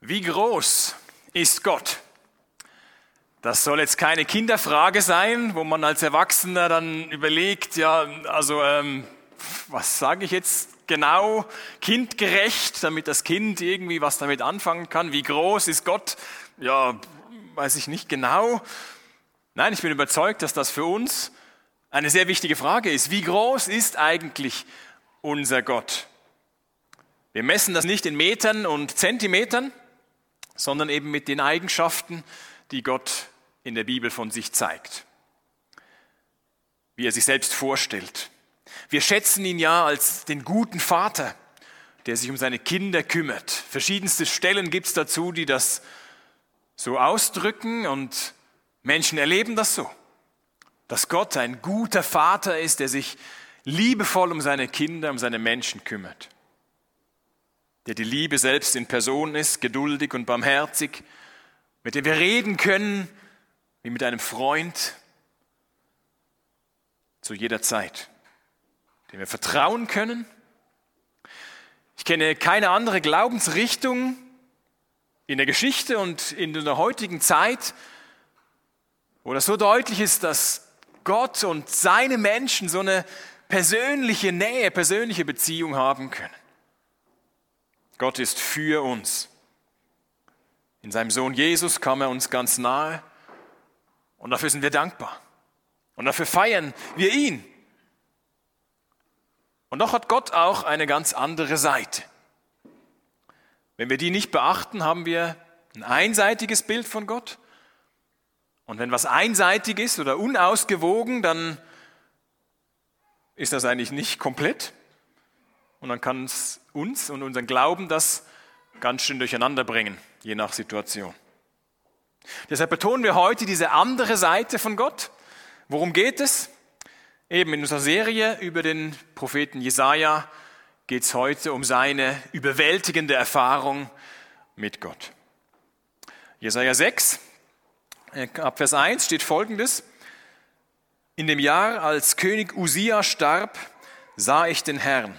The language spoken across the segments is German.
Wie groß ist Gott? Das soll jetzt keine Kinderfrage sein, wo man als Erwachsener dann überlegt, ja, also ähm, was sage ich jetzt genau kindgerecht, damit das Kind irgendwie was damit anfangen kann. Wie groß ist Gott? Ja, weiß ich nicht genau. Nein, ich bin überzeugt, dass das für uns eine sehr wichtige Frage ist. Wie groß ist eigentlich unser Gott? Wir messen das nicht in Metern und Zentimetern, sondern eben mit den Eigenschaften, die Gott in der Bibel von sich zeigt, wie er sich selbst vorstellt. Wir schätzen ihn ja als den guten Vater, der sich um seine Kinder kümmert. Verschiedenste Stellen gibt es dazu, die das so ausdrücken und Menschen erleben das so, dass Gott ein guter Vater ist, der sich liebevoll um seine Kinder, um seine Menschen kümmert der die Liebe selbst in Person ist, geduldig und barmherzig, mit dem wir reden können wie mit einem Freund zu jeder Zeit, dem wir vertrauen können. Ich kenne keine andere Glaubensrichtung in der Geschichte und in der heutigen Zeit, wo das so deutlich ist, dass Gott und seine Menschen so eine persönliche Nähe, persönliche Beziehung haben können. Gott ist für uns. In seinem Sohn Jesus kam er uns ganz nahe und dafür sind wir dankbar. Und dafür feiern wir ihn. Und doch hat Gott auch eine ganz andere Seite. Wenn wir die nicht beachten, haben wir ein einseitiges Bild von Gott. Und wenn was einseitig ist oder unausgewogen, dann ist das eigentlich nicht komplett. Und dann kann es uns und unseren Glauben das ganz schön durcheinander bringen, je nach Situation. Deshalb betonen wir heute diese andere Seite von Gott. Worum geht es? Eben in unserer Serie über den Propheten Jesaja geht es heute um seine überwältigende Erfahrung mit Gott. Jesaja 6, äh, ab Vers 1 steht folgendes: In dem Jahr, als König Usia starb, sah ich den Herrn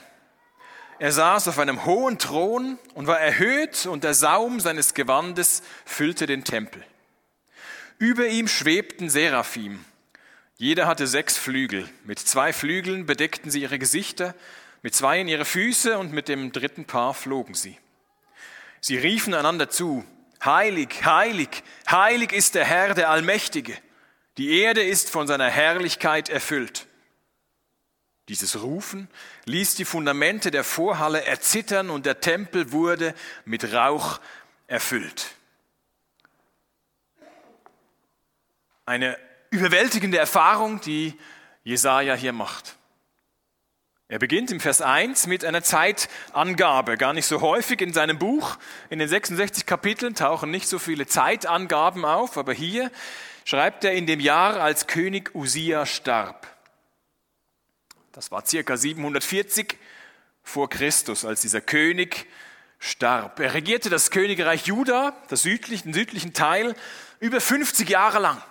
er saß auf einem hohen Thron und war erhöht und der Saum seines Gewandes füllte den Tempel. Über ihm schwebten Seraphim. Jeder hatte sechs Flügel. Mit zwei Flügeln bedeckten sie ihre Gesichter, mit zwei in ihre Füße und mit dem dritten Paar flogen sie. Sie riefen einander zu, Heilig, heilig, heilig ist der Herr, der Allmächtige. Die Erde ist von seiner Herrlichkeit erfüllt. Dieses Rufen ließ die Fundamente der Vorhalle erzittern und der Tempel wurde mit Rauch erfüllt. Eine überwältigende Erfahrung, die Jesaja hier macht. Er beginnt im Vers 1 mit einer Zeitangabe. Gar nicht so häufig in seinem Buch. In den 66 Kapiteln tauchen nicht so viele Zeitangaben auf, aber hier schreibt er in dem Jahr, als König Usia starb. Das war circa 740 vor Christus, als dieser König starb. Er regierte das Königreich Juda, das südlichen, den südlichen Teil, über 50 Jahre lang.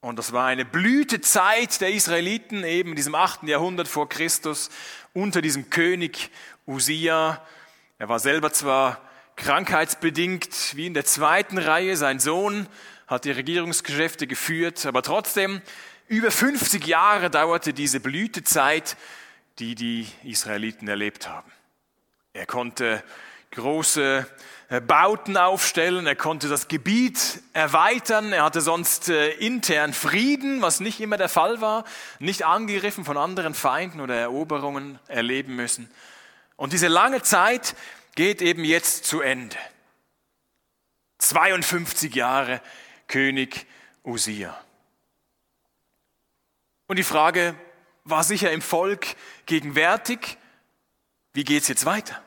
Und das war eine Blütezeit der Israeliten eben in diesem 8. Jahrhundert vor Christus unter diesem König Usia. Er war selber zwar krankheitsbedingt wie in der zweiten Reihe, sein Sohn hat die Regierungsgeschäfte geführt, aber trotzdem über 50 Jahre dauerte diese Blütezeit, die die Israeliten erlebt haben. Er konnte große äh, Bauten aufstellen, er konnte das Gebiet erweitern, er hatte sonst äh, intern Frieden, was nicht immer der Fall war, nicht angegriffen von anderen Feinden oder Eroberungen erleben müssen. Und diese lange Zeit geht eben jetzt zu Ende. 52 Jahre König Usia. Und die Frage war sicher im Volk gegenwärtig, wie geht es jetzt weiter?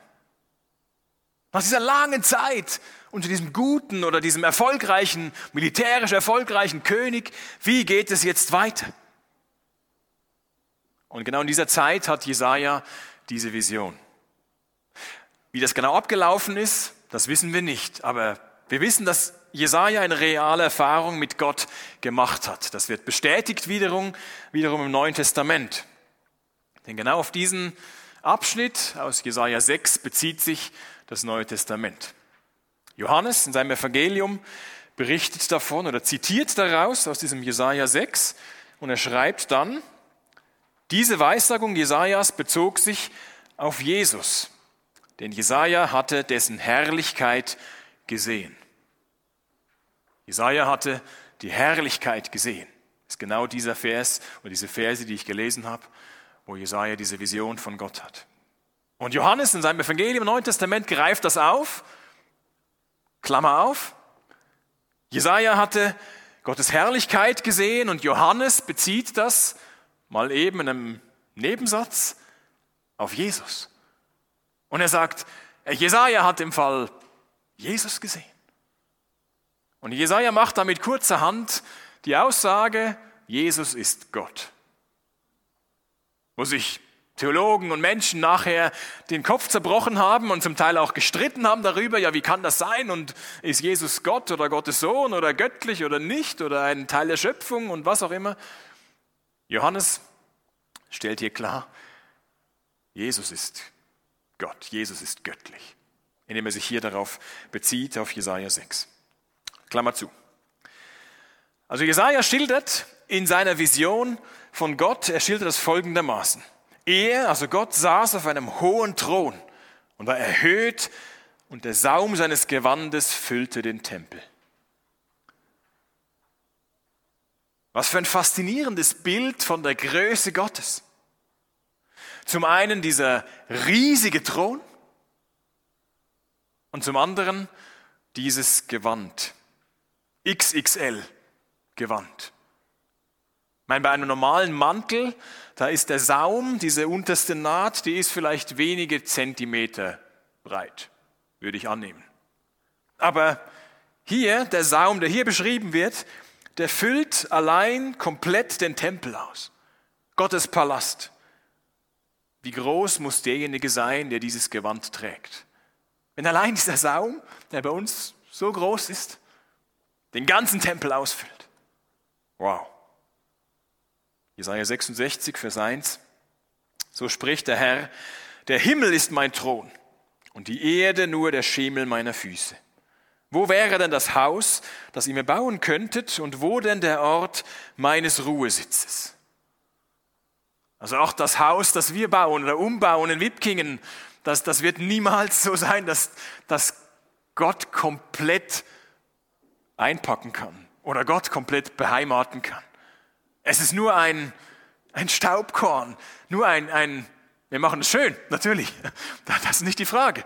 Nach dieser langen Zeit unter diesem guten oder diesem erfolgreichen, militärisch erfolgreichen König, wie geht es jetzt weiter? Und genau in dieser Zeit hat Jesaja diese Vision. Wie das genau abgelaufen ist, das wissen wir nicht, aber wir wissen, dass Jesaja eine reale Erfahrung mit Gott gemacht hat. Das wird bestätigt wiederum, wiederum im Neuen Testament. Denn genau auf diesen Abschnitt aus Jesaja 6 bezieht sich das Neue Testament. Johannes in seinem Evangelium berichtet davon oder zitiert daraus aus diesem Jesaja 6 und er schreibt dann, diese Weissagung Jesajas bezog sich auf Jesus, denn Jesaja hatte dessen Herrlichkeit gesehen. Jesaja hatte die Herrlichkeit gesehen. Das ist genau dieser Vers oder diese Verse, die ich gelesen habe, wo Jesaja diese Vision von Gott hat. Und Johannes in seinem Evangelium im Neuen Testament greift das auf, Klammer auf. Jesaja hatte Gottes Herrlichkeit gesehen und Johannes bezieht das mal eben in einem Nebensatz auf Jesus. Und er sagt, Jesaja hat im Fall Jesus gesehen. Und Jesaja macht damit kurzerhand die Aussage, Jesus ist Gott. Wo sich Theologen und Menschen nachher den Kopf zerbrochen haben und zum Teil auch gestritten haben darüber, ja, wie kann das sein und ist Jesus Gott oder Gottes Sohn oder göttlich oder nicht oder ein Teil der Schöpfung und was auch immer. Johannes stellt hier klar, Jesus ist Gott, Jesus ist göttlich, indem er sich hier darauf bezieht, auf Jesaja 6. Klammer zu. Also Jesaja schildert in seiner Vision von Gott, er schildert das folgendermaßen. Er, also Gott, saß auf einem hohen Thron und war erhöht und der Saum seines Gewandes füllte den Tempel. Was für ein faszinierendes Bild von der Größe Gottes. Zum einen dieser riesige Thron und zum anderen dieses Gewand. XXL Gewand. Ich meine, bei einem normalen Mantel, da ist der Saum, diese unterste Naht, die ist vielleicht wenige Zentimeter breit, würde ich annehmen. Aber hier, der Saum, der hier beschrieben wird, der füllt allein komplett den Tempel aus. Gottes Palast. Wie groß muss derjenige sein, der dieses Gewand trägt? Wenn allein dieser Saum, der bei uns so groß ist, den ganzen Tempel ausfüllt. Wow. Jesaja 66, Vers 1. So spricht der Herr, der Himmel ist mein Thron und die Erde nur der Schemel meiner Füße. Wo wäre denn das Haus, das ihr mir bauen könntet, und wo denn der Ort meines Ruhesitzes? Also auch das Haus, das wir bauen oder umbauen in Wipkingen, das, das wird niemals so sein, dass, dass Gott komplett einpacken kann oder Gott komplett beheimaten kann. Es ist nur ein, ein Staubkorn, nur ein, ein, wir machen es schön, natürlich, das ist nicht die Frage.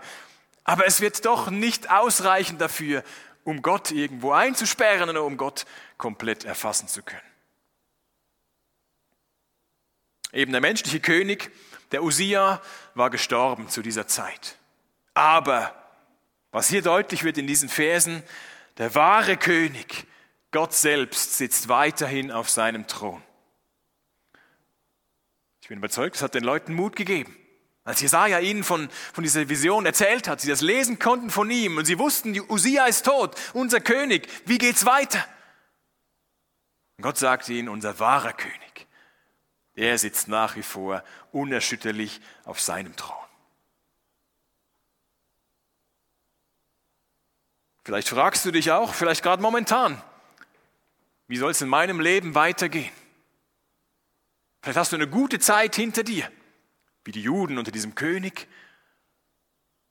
Aber es wird doch nicht ausreichen dafür, um Gott irgendwo einzusperren oder um Gott komplett erfassen zu können. Eben der menschliche König, der Usia, war gestorben zu dieser Zeit. Aber, was hier deutlich wird in diesen Versen, der wahre König, Gott selbst sitzt weiterhin auf seinem Thron. Ich bin überzeugt, es hat den Leuten Mut gegeben. Als Jesaja ihnen von, von dieser Vision erzählt hat, sie das lesen konnten von ihm und sie wussten, Usia ist tot, unser König, wie geht's weiter? Und Gott sagte ihnen, unser wahrer König, er sitzt nach wie vor unerschütterlich auf seinem Thron. Vielleicht fragst du dich auch, vielleicht gerade momentan, wie soll es in meinem Leben weitergehen? Vielleicht hast du eine gute Zeit hinter dir, wie die Juden unter diesem König.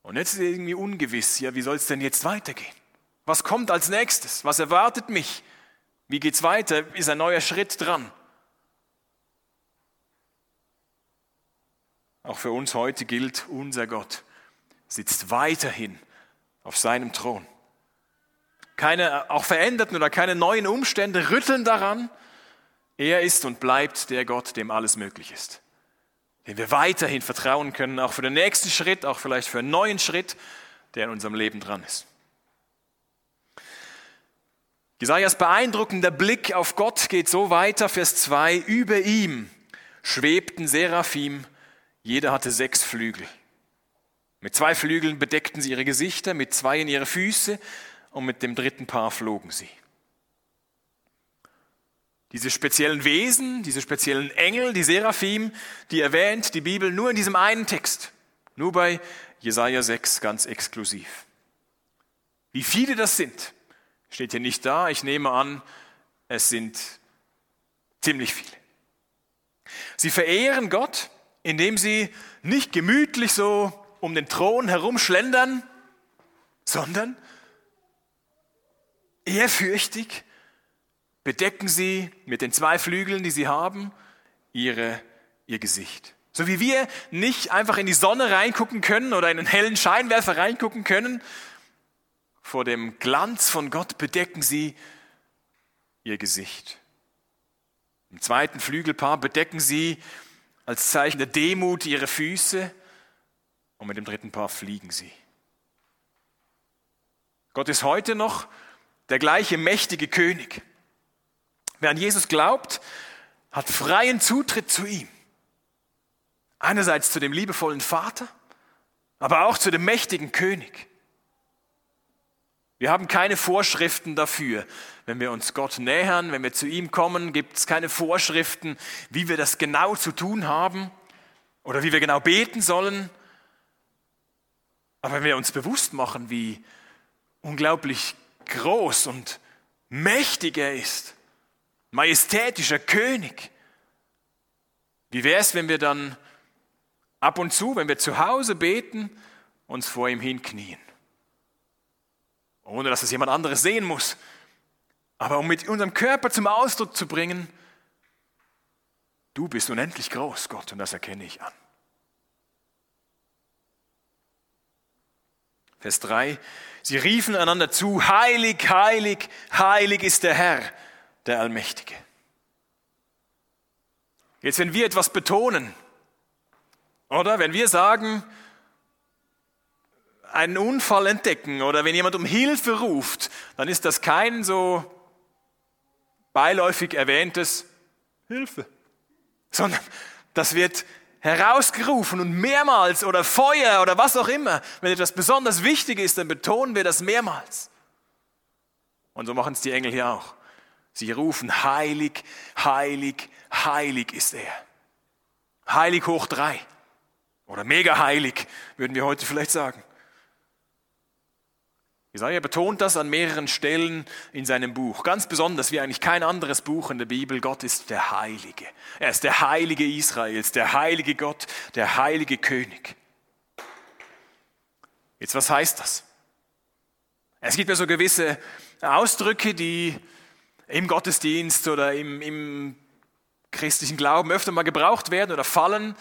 Und jetzt ist es irgendwie ungewiss, ja, wie soll es denn jetzt weitergehen? Was kommt als nächstes? Was erwartet mich? Wie geht's weiter? Ist ein neuer Schritt dran? Auch für uns heute gilt, unser Gott sitzt weiterhin auf seinem Thron keine auch veränderten oder keine neuen Umstände rütteln daran. Er ist und bleibt der Gott, dem alles möglich ist. Dem wir weiterhin vertrauen können, auch für den nächsten Schritt, auch vielleicht für einen neuen Schritt, der in unserem Leben dran ist. Jesajas beeindruckender Blick auf Gott geht so weiter, Vers 2, über ihm schwebten Seraphim, jeder hatte sechs Flügel. Mit zwei Flügeln bedeckten sie ihre Gesichter, mit zwei in ihre Füße und mit dem dritten Paar flogen sie. Diese speziellen Wesen, diese speziellen Engel, die Seraphim, die erwähnt die Bibel nur in diesem einen Text, nur bei Jesaja 6 ganz exklusiv. Wie viele das sind, steht hier nicht da. Ich nehme an, es sind ziemlich viele. Sie verehren Gott, indem sie nicht gemütlich so um den Thron herumschlendern, sondern ehrfürchtig bedecken sie mit den zwei Flügeln, die sie haben, ihre, ihr Gesicht. So wie wir nicht einfach in die Sonne reingucken können oder in einen hellen Scheinwerfer reingucken können, vor dem Glanz von Gott bedecken sie ihr Gesicht. Im zweiten Flügelpaar bedecken sie als Zeichen der Demut ihre Füße und mit dem dritten Paar fliegen sie. Gott ist heute noch der gleiche mächtige König. Wer an Jesus glaubt, hat freien Zutritt zu ihm. Einerseits zu dem liebevollen Vater, aber auch zu dem mächtigen König. Wir haben keine Vorschriften dafür. Wenn wir uns Gott nähern, wenn wir zu ihm kommen, gibt es keine Vorschriften, wie wir das genau zu tun haben oder wie wir genau beten sollen. Aber wenn wir uns bewusst machen, wie unglaublich groß und mächtig er ist, majestätischer König, wie wäre es, wenn wir dann ab und zu, wenn wir zu Hause beten, uns vor ihm hinknien? Ohne dass es jemand anderes sehen muss. Aber um mit unserem Körper zum Ausdruck zu bringen, du bist unendlich groß, Gott, und das erkenne ich an. Vers 3, sie riefen einander zu, heilig, heilig, heilig ist der Herr, der Allmächtige. Jetzt, wenn wir etwas betonen, oder wenn wir sagen, einen Unfall entdecken oder wenn jemand um Hilfe ruft, dann ist das kein so beiläufig erwähntes Hilfe, sondern das wird herausgerufen und mehrmals oder Feuer oder was auch immer. Wenn etwas besonders wichtig ist, dann betonen wir das mehrmals. Und so machen es die Engel hier auch. Sie rufen, heilig, heilig, heilig ist er. Heilig hoch drei. Oder mega heilig, würden wir heute vielleicht sagen. Jesaja betont das an mehreren Stellen in seinem Buch. Ganz besonders wie eigentlich kein anderes Buch in der Bibel. Gott ist der Heilige. Er ist der Heilige Israels, der heilige Gott, der heilige König. Jetzt, was heißt das? Es gibt ja so gewisse Ausdrücke, die im Gottesdienst oder im, im christlichen Glauben öfter mal gebraucht werden oder fallen.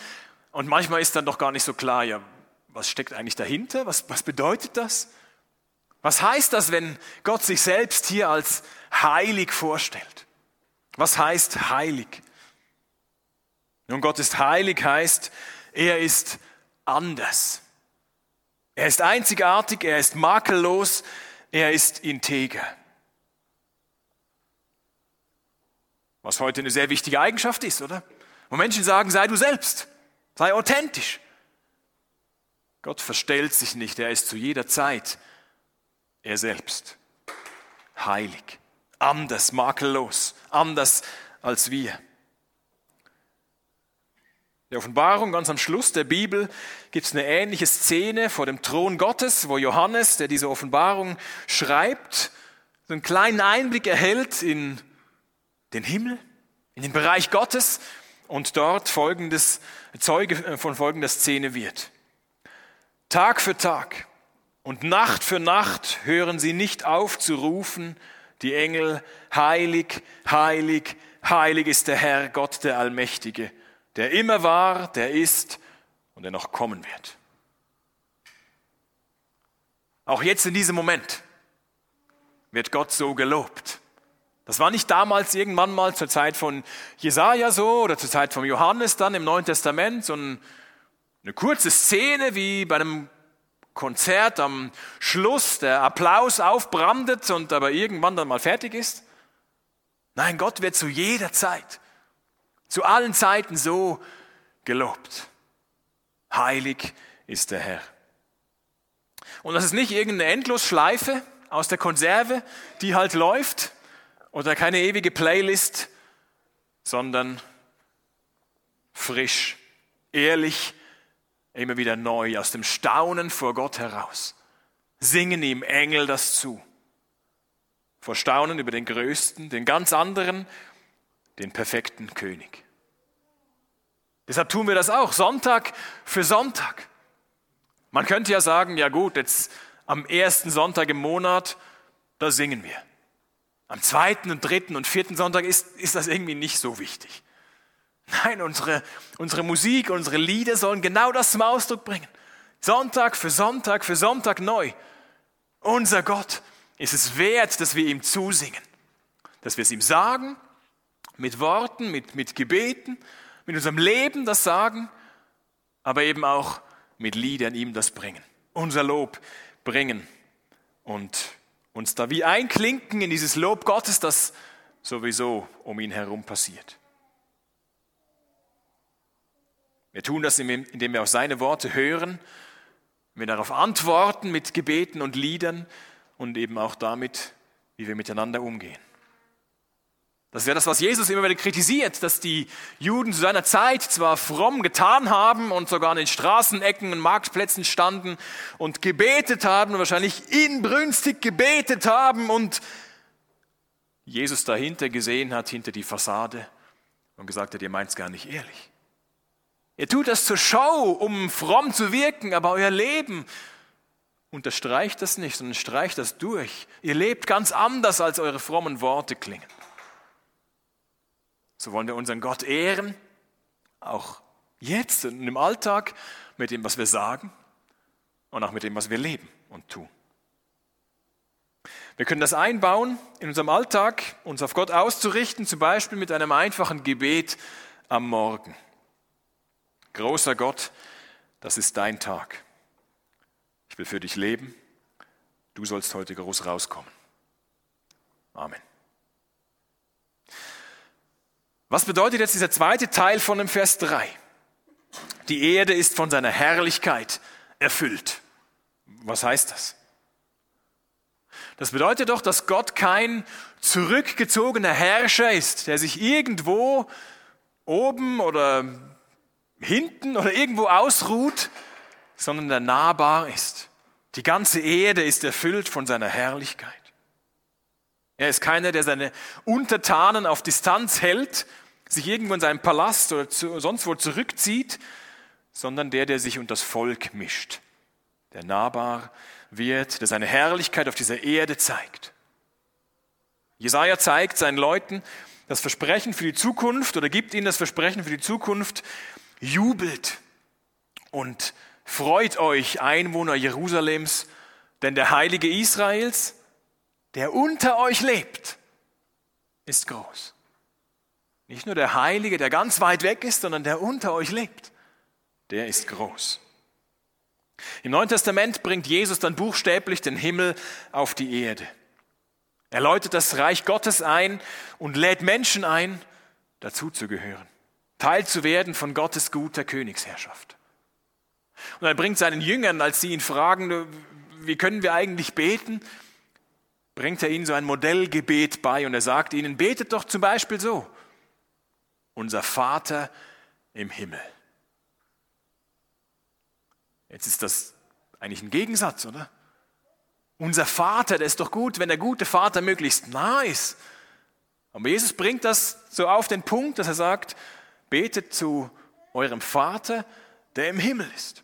Und manchmal ist dann doch gar nicht so klar, ja, was steckt eigentlich dahinter? Was, was bedeutet das? Was heißt das, wenn Gott sich selbst hier als heilig vorstellt? Was heißt heilig? Nun, Gott ist heilig heißt, er ist anders. Er ist einzigartig, er ist makellos, er ist integer. Was heute eine sehr wichtige Eigenschaft ist, oder? Wo Menschen sagen, sei du selbst, sei authentisch. Gott verstellt sich nicht, er ist zu jeder Zeit er selbst. Heilig, anders, makellos, anders als wir. Der Offenbarung, ganz am Schluss der Bibel, gibt es eine ähnliche Szene vor dem Thron Gottes, wo Johannes, der diese Offenbarung schreibt, einen kleinen Einblick erhält in den Himmel, in den Bereich Gottes und dort folgendes, Zeuge von folgender Szene wird. Tag für Tag und Nacht für Nacht hören sie nicht auf zu rufen, die Engel, heilig, heilig, heilig ist der Herr, Gott der Allmächtige, der immer war, der ist und der noch kommen wird. Auch jetzt in diesem Moment wird Gott so gelobt. Das war nicht damals irgendwann mal zur Zeit von Jesaja so oder zur Zeit von Johannes dann im Neuen Testament, sondern eine kurze Szene wie bei einem Konzert am Schluss der Applaus aufbrandet und aber irgendwann dann mal fertig ist. Nein, Gott wird zu jeder Zeit, zu allen Zeiten so gelobt. Heilig ist der Herr. Und das ist nicht irgendeine Endlosschleife aus der Konserve, die halt läuft, oder keine ewige Playlist, sondern frisch, ehrlich, immer wieder neu aus dem Staunen vor Gott heraus. singen ihm Engel das zu. Vor Staunen über den Größten, den ganz anderen, den perfekten König. Deshalb tun wir das auch, Sonntag für Sonntag. Man könnte ja sagen, ja gut, jetzt am ersten Sonntag im Monat, da singen wir. Am zweiten und dritten und vierten Sonntag ist, ist das irgendwie nicht so wichtig. Nein, unsere, unsere Musik, unsere Lieder sollen genau das zum Ausdruck bringen. Sonntag für Sonntag für Sonntag neu. Unser Gott ist es wert, dass wir ihm zusingen. Dass wir es ihm sagen, mit Worten, mit, mit Gebeten, mit unserem Leben das sagen, aber eben auch mit Liedern ihm das bringen. Unser Lob bringen und uns da wie einklinken in dieses Lob Gottes, das sowieso um ihn herum passiert. Wir tun das, indem wir auch seine Worte hören, wir darauf antworten mit Gebeten und Liedern und eben auch damit, wie wir miteinander umgehen. Das wäre das, was Jesus immer wieder kritisiert, dass die Juden zu seiner Zeit zwar fromm getan haben und sogar an den Straßenecken und Marktplätzen standen und gebetet haben, und wahrscheinlich inbrünstig gebetet haben und Jesus dahinter gesehen hat, hinter die Fassade und gesagt hat, ihr meint es gar nicht ehrlich. Ihr tut das zur Show, um fromm zu wirken, aber euer Leben unterstreicht das nicht, sondern streicht das durch. Ihr lebt ganz anders, als eure frommen Worte klingen. So wollen wir unseren Gott ehren, auch jetzt und im Alltag, mit dem, was wir sagen und auch mit dem, was wir leben und tun. Wir können das einbauen in unserem Alltag, uns auf Gott auszurichten, zum Beispiel mit einem einfachen Gebet am Morgen. Großer Gott, das ist dein Tag. Ich will für dich leben. Du sollst heute groß rauskommen. Amen. Was bedeutet jetzt dieser zweite Teil von dem Vers 3? Die Erde ist von seiner Herrlichkeit erfüllt. Was heißt das? Das bedeutet doch, dass Gott kein zurückgezogener Herrscher ist, der sich irgendwo oben oder hinten oder irgendwo ausruht, sondern der nahbar ist. Die ganze Erde ist erfüllt von seiner Herrlichkeit. Er ist keiner, der seine Untertanen auf Distanz hält, sich irgendwo in seinem Palast oder zu, sonst wo zurückzieht, sondern der, der sich unter das Volk mischt, der nahbar wird, der seine Herrlichkeit auf dieser Erde zeigt. Jesaja zeigt seinen Leuten das Versprechen für die Zukunft oder gibt ihnen das Versprechen für die Zukunft, jubelt und freut euch, Einwohner Jerusalems, denn der Heilige Israels, der unter euch lebt, ist groß. Nicht nur der Heilige, der ganz weit weg ist, sondern der unter euch lebt, der ist groß. Im Neuen Testament bringt Jesus dann buchstäblich den Himmel auf die Erde. Er läutet das Reich Gottes ein und lädt Menschen ein, dazuzugehören, Teil zu werden von Gottes guter Königsherrschaft. Und er bringt seinen Jüngern, als sie ihn fragen, wie können wir eigentlich beten, bringt er ihnen so ein Modellgebet bei und er sagt ihnen, betet doch zum Beispiel so, unser Vater im Himmel. Jetzt ist das eigentlich ein Gegensatz, oder? Unser Vater, der ist doch gut, wenn der gute Vater möglichst nah ist. Aber Jesus bringt das so auf den Punkt, dass er sagt, betet zu eurem Vater, der im Himmel ist.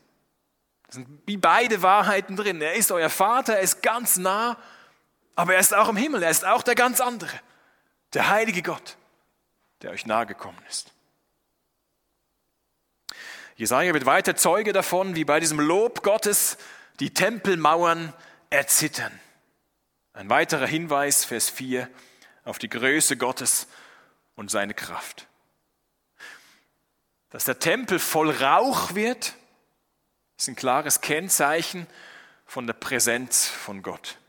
Das sind wie beide Wahrheiten drin. Er ist euer Vater, er ist ganz nah aber er ist auch im Himmel, er ist auch der ganz andere, der heilige Gott, der euch nahegekommen ist. Jesaja wird weiter Zeuge davon, wie bei diesem Lob Gottes die Tempelmauern erzittern. Ein weiterer Hinweis, Vers 4, auf die Größe Gottes und seine Kraft. Dass der Tempel voll Rauch wird, ist ein klares Kennzeichen von der Präsenz von Gott.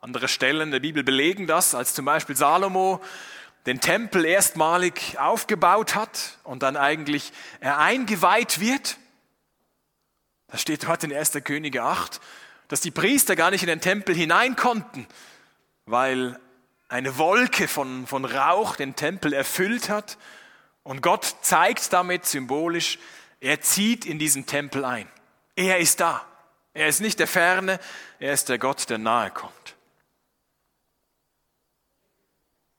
Andere Stellen der Bibel belegen das, als zum Beispiel Salomo den Tempel erstmalig aufgebaut hat und dann eigentlich er eingeweiht wird. Das steht dort in 1. Könige 8, dass die Priester gar nicht in den Tempel hinein konnten, weil eine Wolke von, von Rauch den Tempel erfüllt hat. Und Gott zeigt damit symbolisch, er zieht in diesen Tempel ein. Er ist da. Er ist nicht der Ferne, er ist der Gott, der nahe kommt.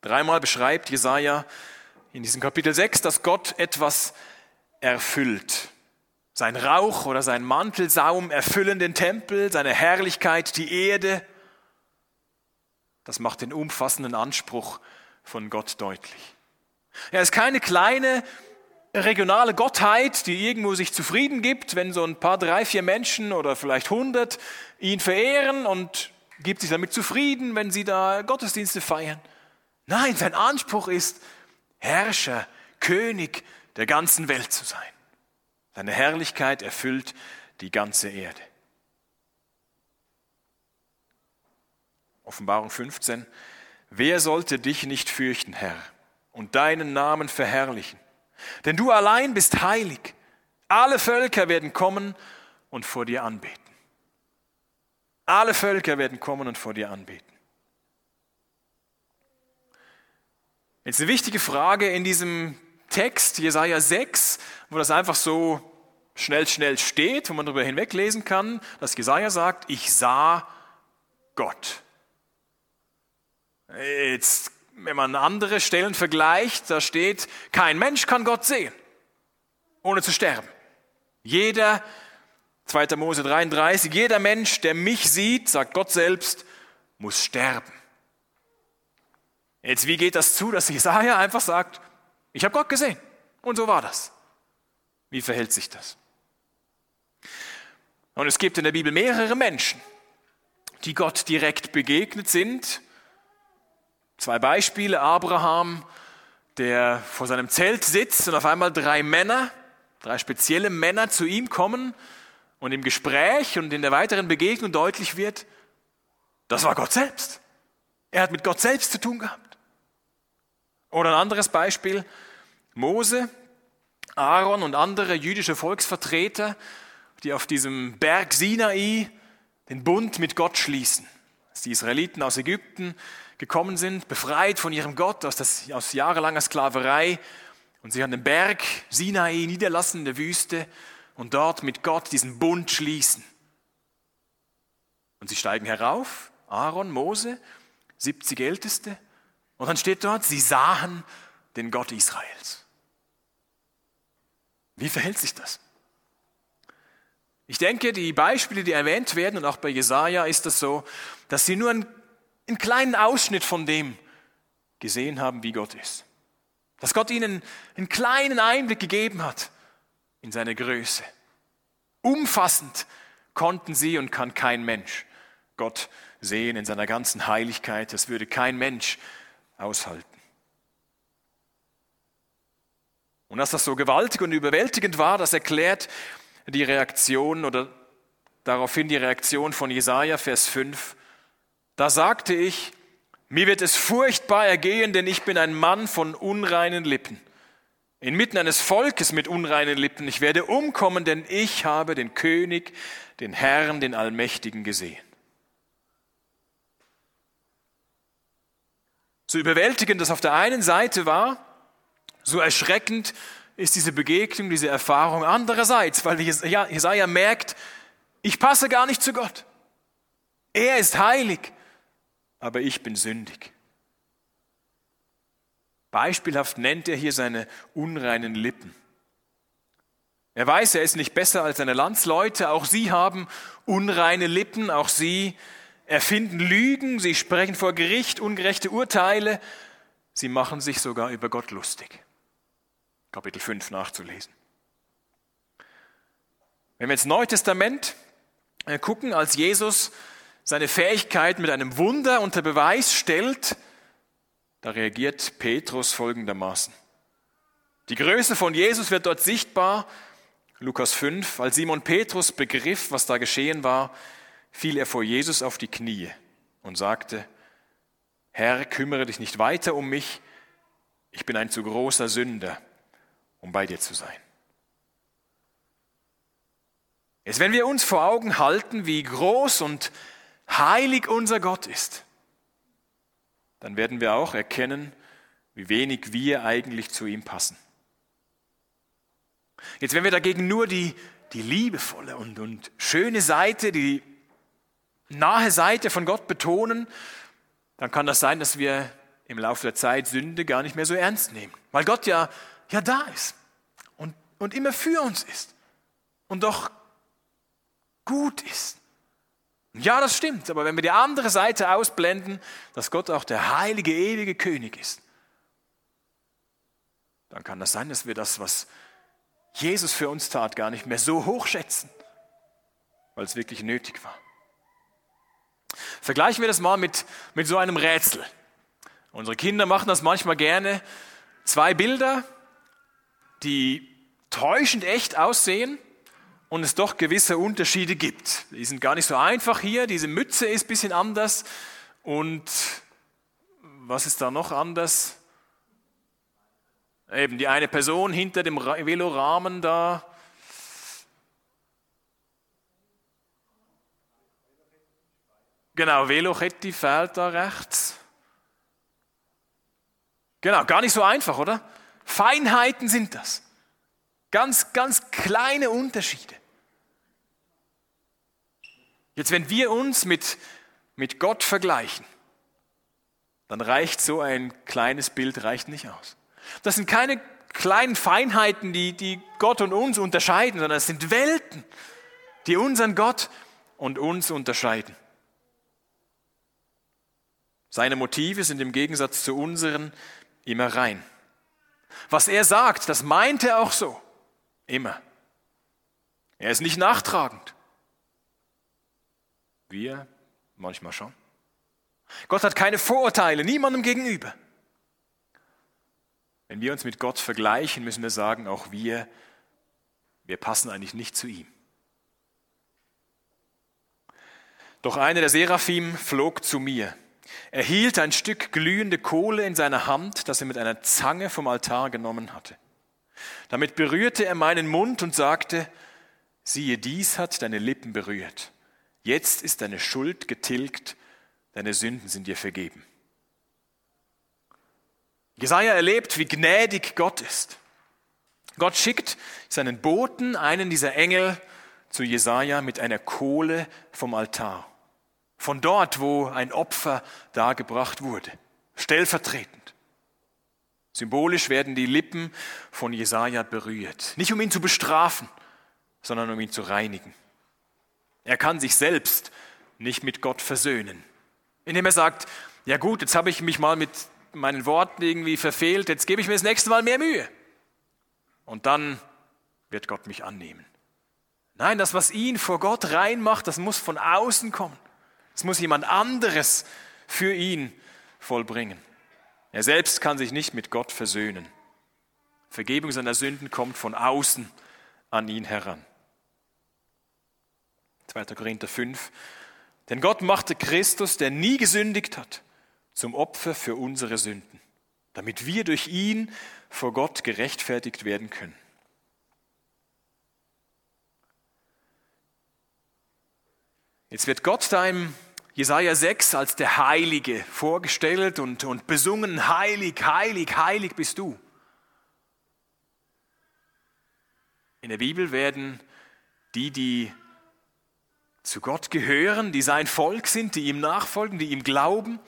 Dreimal beschreibt Jesaja in diesem Kapitel 6, dass Gott etwas erfüllt. Sein Rauch oder sein Mantelsaum erfüllen den Tempel, seine Herrlichkeit die Erde. Das macht den umfassenden Anspruch von Gott deutlich. Er ist keine kleine regionale Gottheit, die irgendwo sich zufrieden gibt, wenn so ein paar, drei, vier Menschen oder vielleicht hundert ihn verehren und gibt sich damit zufrieden, wenn sie da Gottesdienste feiern. Nein, sein Anspruch ist, Herrscher, König der ganzen Welt zu sein. Seine Herrlichkeit erfüllt die ganze Erde. Offenbarung 15. Wer sollte dich nicht fürchten, Herr, und deinen Namen verherrlichen? Denn du allein bist heilig. Alle Völker werden kommen und vor dir anbeten. Alle Völker werden kommen und vor dir anbeten. Jetzt eine wichtige Frage in diesem Text, Jesaja 6, wo das einfach so schnell, schnell steht, wo man darüber hinweglesen kann, dass Jesaja sagt, ich sah Gott. Jetzt wenn man andere Stellen vergleicht, da steht, kein Mensch kann Gott sehen, ohne zu sterben. Jeder, 2. Mose 33, jeder Mensch, der mich sieht, sagt Gott selbst, muss sterben. Jetzt, wie geht das zu, dass Jesaja einfach sagt, ich habe Gott gesehen und so war das? Wie verhält sich das? Und es gibt in der Bibel mehrere Menschen, die Gott direkt begegnet sind Zwei Beispiele. Abraham, der vor seinem Zelt sitzt und auf einmal drei Männer, drei spezielle Männer zu ihm kommen und im Gespräch und in der weiteren Begegnung deutlich wird, das war Gott selbst. Er hat mit Gott selbst zu tun gehabt. Oder ein anderes Beispiel, Mose, Aaron und andere jüdische Volksvertreter, die auf diesem Berg Sinai den Bund mit Gott schließen. die Israeliten aus Ägypten gekommen sind, befreit von ihrem Gott aus, das, aus jahrelanger Sklaverei und sich an den Berg Sinai niederlassen in der Wüste und dort mit Gott diesen Bund schließen. Und sie steigen herauf, Aaron, Mose, 70 Älteste, und dann steht dort, sie sahen den Gott Israels. Wie verhält sich das? Ich denke, die Beispiele, die erwähnt werden, und auch bei Jesaja ist das so, dass sie nur ein einen kleinen Ausschnitt von dem gesehen haben, wie Gott ist. Dass Gott ihnen einen kleinen Einblick gegeben hat in seine Größe. Umfassend konnten sie und kann kein Mensch Gott sehen in seiner ganzen Heiligkeit. Das würde kein Mensch aushalten. Und dass das so gewaltig und überwältigend war, das erklärt die Reaktion oder daraufhin die Reaktion von Jesaja, Vers 5. Da sagte ich, mir wird es furchtbar ergehen, denn ich bin ein Mann von unreinen Lippen. Inmitten eines Volkes mit unreinen Lippen. Ich werde umkommen, denn ich habe den König, den Herrn, den Allmächtigen gesehen. So überwältigend das auf der einen Seite war, so erschreckend ist diese Begegnung, diese Erfahrung andererseits, weil Jesaja merkt, ich passe gar nicht zu Gott. Er ist heilig aber ich bin sündig. Beispielhaft nennt er hier seine unreinen Lippen. Er weiß, er ist nicht besser als seine Landsleute, auch sie haben unreine Lippen, auch sie erfinden Lügen, sie sprechen vor Gericht ungerechte Urteile, sie machen sich sogar über Gott lustig. Kapitel 5 nachzulesen. Wenn wir ins Neue Testament äh, gucken, als Jesus seine Fähigkeit mit einem Wunder unter Beweis stellt, da reagiert Petrus folgendermaßen. Die Größe von Jesus wird dort sichtbar. Lukas 5, als Simon Petrus begriff, was da geschehen war, fiel er vor Jesus auf die Knie und sagte, Herr, kümmere dich nicht weiter um mich, ich bin ein zu großer Sünder, um bei dir zu sein. Jetzt, wenn wir uns vor Augen halten, wie groß und heilig unser Gott ist, dann werden wir auch erkennen, wie wenig wir eigentlich zu ihm passen. Jetzt, wenn wir dagegen nur die, die liebevolle und, und schöne Seite, die nahe Seite von Gott betonen, dann kann das sein, dass wir im Laufe der Zeit Sünde gar nicht mehr so ernst nehmen. Weil Gott ja, ja da ist und, und immer für uns ist und doch gut ist. Ja, das stimmt, aber wenn wir die andere Seite ausblenden, dass Gott auch der heilige, ewige König ist, dann kann das sein, dass wir das, was Jesus für uns tat, gar nicht mehr so hoch schätzen, weil es wirklich nötig war. Vergleichen wir das mal mit, mit so einem Rätsel. Unsere Kinder machen das manchmal gerne. Zwei Bilder, die täuschend echt aussehen und es doch gewisse Unterschiede gibt. Die sind gar nicht so einfach hier. Diese Mütze ist ein bisschen anders. Und was ist da noch anders? Eben die eine Person hinter dem Velorahmen da. Genau, Velochetti fehlt da rechts. Genau, gar nicht so einfach, oder? Feinheiten sind das. Ganz, ganz kleine Unterschiede. Jetzt, wenn wir uns mit, mit Gott vergleichen, dann reicht so ein kleines Bild reicht nicht aus. Das sind keine kleinen Feinheiten, die, die Gott und uns unterscheiden, sondern es sind Welten, die unseren Gott und uns unterscheiden. Seine Motive sind im Gegensatz zu unseren immer rein. Was er sagt, das meint er auch so. Immer. Er ist nicht nachtragend. Wir manchmal schon. Gott hat keine Vorurteile, niemandem gegenüber. Wenn wir uns mit Gott vergleichen, müssen wir sagen, auch wir, wir passen eigentlich nicht zu ihm. Doch einer der Seraphim flog zu mir. Er hielt ein Stück glühende Kohle in seiner Hand, das er mit einer Zange vom Altar genommen hatte. Damit berührte er meinen Mund und sagte, siehe, dies hat deine Lippen berührt. Jetzt ist deine Schuld getilgt, deine Sünden sind dir vergeben. Jesaja erlebt, wie gnädig Gott ist. Gott schickt seinen Boten, einen dieser Engel, zu Jesaja mit einer Kohle vom Altar. Von dort, wo ein Opfer dargebracht wurde. Stellvertretend. Symbolisch werden die Lippen von Jesaja berührt. Nicht um ihn zu bestrafen, sondern um ihn zu reinigen. Er kann sich selbst nicht mit Gott versöhnen. Indem er sagt, ja gut, jetzt habe ich mich mal mit meinen Worten irgendwie verfehlt, jetzt gebe ich mir das nächste Mal mehr Mühe. Und dann wird Gott mich annehmen. Nein, das, was ihn vor Gott reinmacht, das muss von außen kommen. Es muss jemand anderes für ihn vollbringen. Er selbst kann sich nicht mit Gott versöhnen. Vergebung seiner Sünden kommt von außen an ihn heran. 2. Korinther 5. Denn Gott machte Christus, der nie gesündigt hat, zum Opfer für unsere Sünden, damit wir durch ihn vor Gott gerechtfertigt werden können. Jetzt wird Gott da im Jesaja 6 als der Heilige vorgestellt und, und besungen: Heilig, heilig, heilig bist du. In der Bibel werden die, die zu Gott gehören, die sein Volk sind, die ihm nachfolgen, die ihm glauben,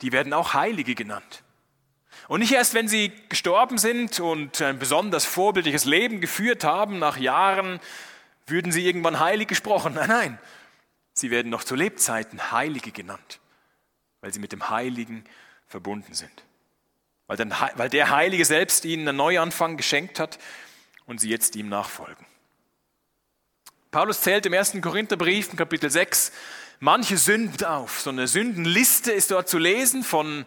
die werden auch Heilige genannt. Und nicht erst, wenn sie gestorben sind und ein besonders vorbildliches Leben geführt haben, nach Jahren würden sie irgendwann heilig gesprochen. Nein, nein, sie werden noch zu Lebzeiten Heilige genannt, weil sie mit dem Heiligen verbunden sind. Weil, der Heilige selbst ihnen einen Neuanfang geschenkt hat und sie jetzt ihm nachfolgen. Paulus zählt im ersten Korintherbrief, in Kapitel 6, manche Sünden auf. So eine Sündenliste ist dort zu lesen von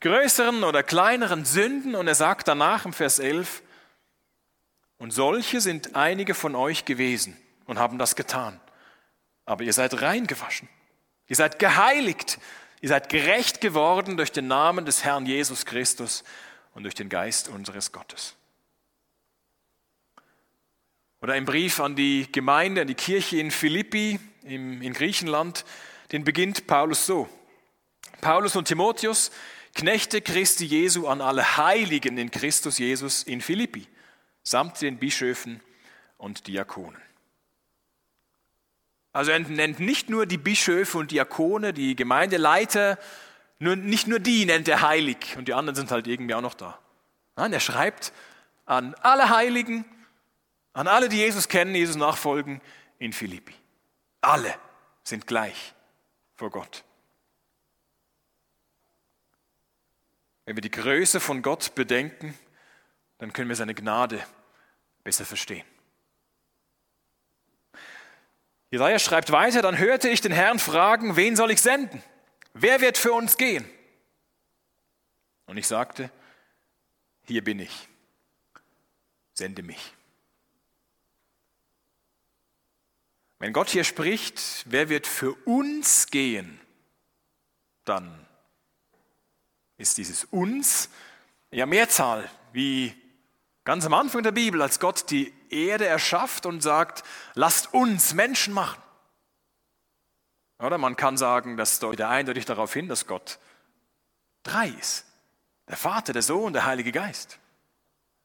größeren oder kleineren Sünden und er sagt danach im Vers 11, und solche sind einige von euch gewesen und haben das getan. Aber ihr seid reingewaschen. Ihr seid geheiligt. Ihr seid gerecht geworden durch den Namen des Herrn Jesus Christus und durch den Geist unseres Gottes. Oder ein Brief an die Gemeinde, an die Kirche in Philippi in Griechenland, den beginnt Paulus so. Paulus und Timotheus, Knechte Christi Jesu an alle Heiligen in Christus Jesus in Philippi, samt den Bischöfen und Diakonen. Also er nennt nicht nur die Bischöfe und Diakone, die Gemeindeleiter, nur, nicht nur die nennt er heilig und die anderen sind halt irgendwie auch noch da. Nein, er schreibt an alle Heiligen, an alle, die Jesus kennen, Jesus nachfolgen in Philippi. Alle sind gleich vor Gott. Wenn wir die Größe von Gott bedenken, dann können wir seine Gnade besser verstehen. Jesaja schreibt weiter, dann hörte ich den Herrn fragen, wen soll ich senden? Wer wird für uns gehen? Und ich sagte, hier bin ich, sende mich. Wenn Gott hier spricht, wer wird für uns gehen, dann ist dieses uns ja Mehrzahl, wie ganz am Anfang der Bibel, als Gott die Erde erschafft und sagt, lasst uns Menschen machen. Oder man kann sagen, das deutet eindeutig darauf hin, dass Gott drei ist. Der Vater, der Sohn, der Heilige Geist.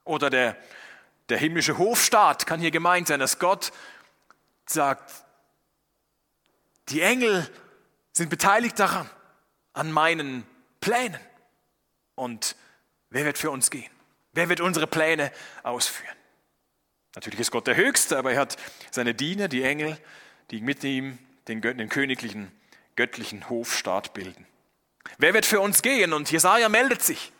Oder der, der himmlische Hofstaat kann hier gemeint sein, dass Gott sagt, die Engel sind beteiligt daran, an meinen Plänen. Und wer wird für uns gehen? Wer wird unsere Pläne ausführen? Natürlich ist Gott der Höchste, aber er hat seine Diener, die Engel, die mit ihm den, den königlichen, göttlichen Hofstaat bilden. Wer wird für uns gehen? Und Jesaja meldet sich,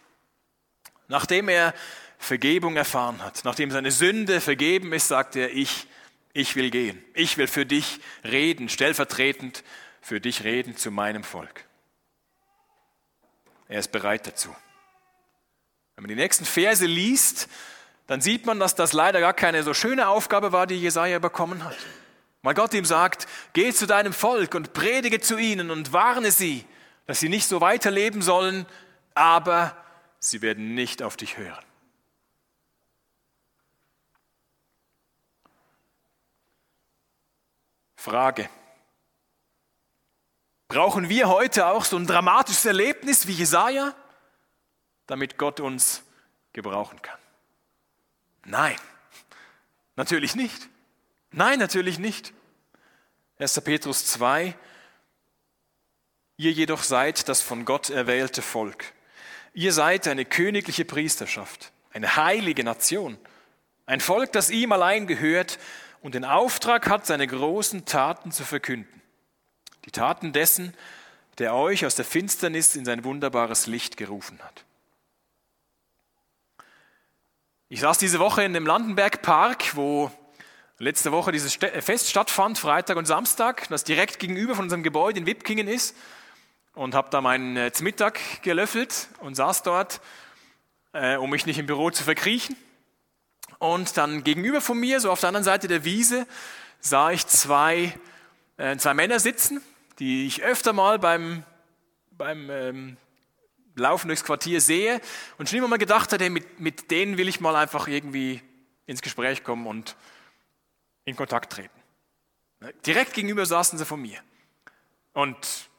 nachdem er Vergebung erfahren hat, nachdem seine Sünde vergeben ist, sagt er, ich, ich will gehen. Ich will für dich reden, stellvertretend für dich reden zu meinem Volk. Er ist bereit dazu. Wenn man die nächsten Verse liest, dann sieht man, dass das leider gar keine so schöne Aufgabe war, die Jesaja bekommen hat. Weil Gott ihm sagt, geh zu deinem Volk und predige zu ihnen und warne sie, dass sie nicht so weiterleben sollen, aber sie werden nicht auf dich hören. Frage. Brauchen wir heute auch so ein dramatisches Erlebnis wie Jesaja, damit Gott uns gebrauchen kann? Nein, natürlich nicht. Nein, natürlich nicht. 1. Petrus 2. Ihr jedoch seid das von Gott erwählte Volk. Ihr seid eine königliche Priesterschaft, eine heilige Nation, ein Volk, das ihm allein gehört und den Auftrag hat, seine großen Taten zu verkünden. Die Taten dessen, der euch aus der Finsternis in sein wunderbares Licht gerufen hat. Ich saß diese Woche in dem Landenberg Park, wo letzte Woche dieses Fest stattfand, Freitag und Samstag, das direkt gegenüber von unserem Gebäude in Wipkingen ist. Und habe da meinen äh, Mittag gelöffelt und saß dort, äh, um mich nicht im Büro zu verkriechen. Und dann gegenüber von mir, so auf der anderen Seite der Wiese, sah ich zwei, äh, zwei Männer sitzen, die ich öfter mal beim, beim ähm, Laufen durchs Quartier sehe und schon immer mal gedacht hatte, mit, mit denen will ich mal einfach irgendwie ins Gespräch kommen und in Kontakt treten. Direkt gegenüber saßen sie von mir. Und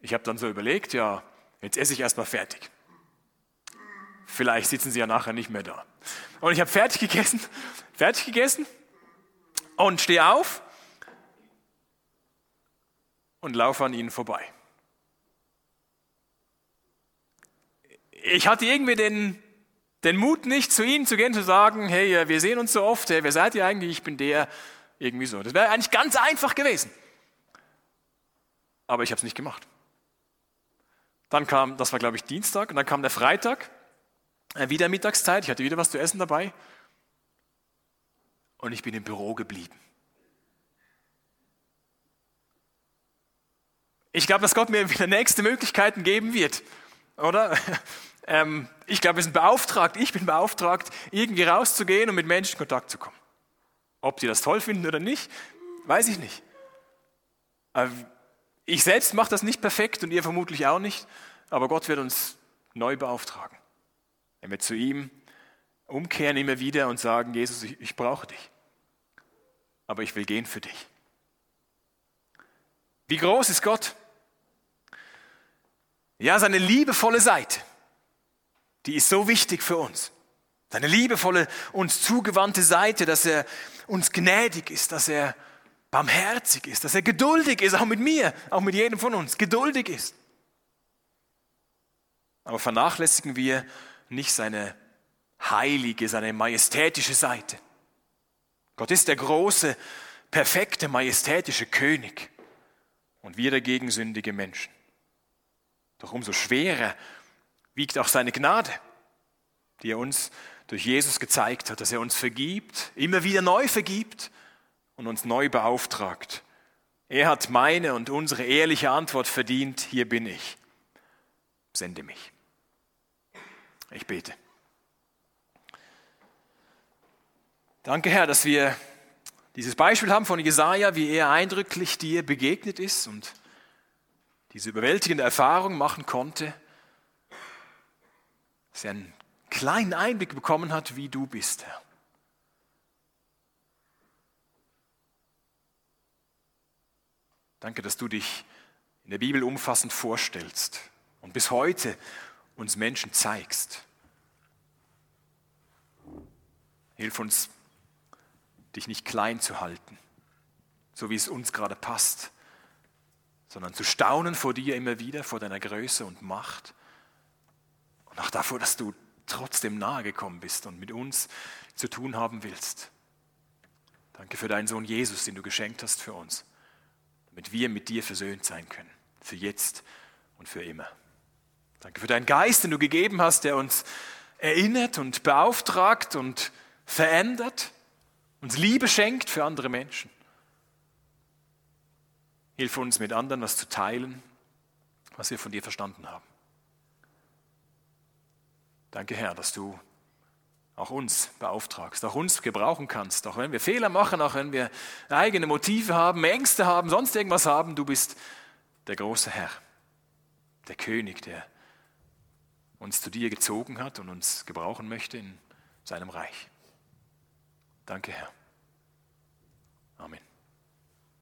ich habe dann so überlegt, ja, jetzt esse ich erstmal fertig. Vielleicht sitzen sie ja nachher nicht mehr da. Und ich habe fertig gegessen, fertig gegessen und stehe auf und laufe an ihnen vorbei. Ich hatte irgendwie den, den Mut nicht, zu ihnen zu gehen, zu sagen, hey, wir sehen uns so oft, hey, wer seid ihr eigentlich? Ich bin der, irgendwie so. Das wäre eigentlich ganz einfach gewesen. Aber ich habe es nicht gemacht. Dann kam, das war glaube ich Dienstag, und dann kam der Freitag, äh, wieder Mittagszeit, ich hatte wieder was zu essen dabei. Und ich bin im Büro geblieben. Ich glaube, dass Gott mir wieder nächste Möglichkeiten geben wird, oder? Ähm, ich glaube, wir sind beauftragt, ich bin beauftragt, irgendwie rauszugehen und mit Menschen in Kontakt zu kommen. Ob die das toll finden oder nicht, weiß ich nicht. Ich selbst mache das nicht perfekt und ihr vermutlich auch nicht, aber Gott wird uns neu beauftragen. Wenn wir zu ihm umkehren immer wieder und sagen, Jesus, ich, ich brauche dich, aber ich will gehen für dich. Wie groß ist Gott? Ja, seine liebevolle Seite, die ist so wichtig für uns. Seine liebevolle, uns zugewandte Seite, dass er uns gnädig ist, dass er barmherzig ist, dass er geduldig ist, auch mit mir, auch mit jedem von uns, geduldig ist. Aber vernachlässigen wir nicht seine heilige, seine majestätische Seite. Gott ist der große, perfekte, majestätische König und wir dagegen sündige Menschen. Doch umso schwerer wiegt auch seine Gnade, die er uns durch Jesus gezeigt hat, dass er uns vergibt, immer wieder neu vergibt und uns neu beauftragt. Er hat meine und unsere ehrliche Antwort verdient, hier bin ich. Sende mich. Ich bete. Danke, Herr, dass wir dieses Beispiel haben von Jesaja, wie er eindrücklich dir begegnet ist und diese überwältigende Erfahrung machen konnte, dass er einen kleinen Einblick bekommen hat, wie du bist, Herr. Danke, dass du dich in der Bibel umfassend vorstellst und bis heute uns Menschen zeigst. Hilf uns, dich nicht klein zu halten, so wie es uns gerade passt, sondern zu staunen vor dir immer wieder, vor deiner Größe und Macht und auch davor, dass du trotzdem nahe gekommen bist und mit uns zu tun haben willst. Danke für deinen Sohn Jesus, den du geschenkt hast für uns, damit wir mit dir versöhnt sein können, für jetzt und für immer. Danke für deinen Geist, den du gegeben hast, der uns erinnert und beauftragt und verändert, uns Liebe schenkt für andere Menschen. Hilf uns mit anderen, das zu teilen, was wir von dir verstanden haben. Danke, Herr, dass du auch uns beauftragst, auch uns gebrauchen kannst, auch wenn wir Fehler machen, auch wenn wir eigene Motive haben, Ängste haben, sonst irgendwas haben, du bist der große Herr, der König, der uns zu dir gezogen hat und uns gebrauchen möchte in seinem Reich. Danke, Herr. Amen.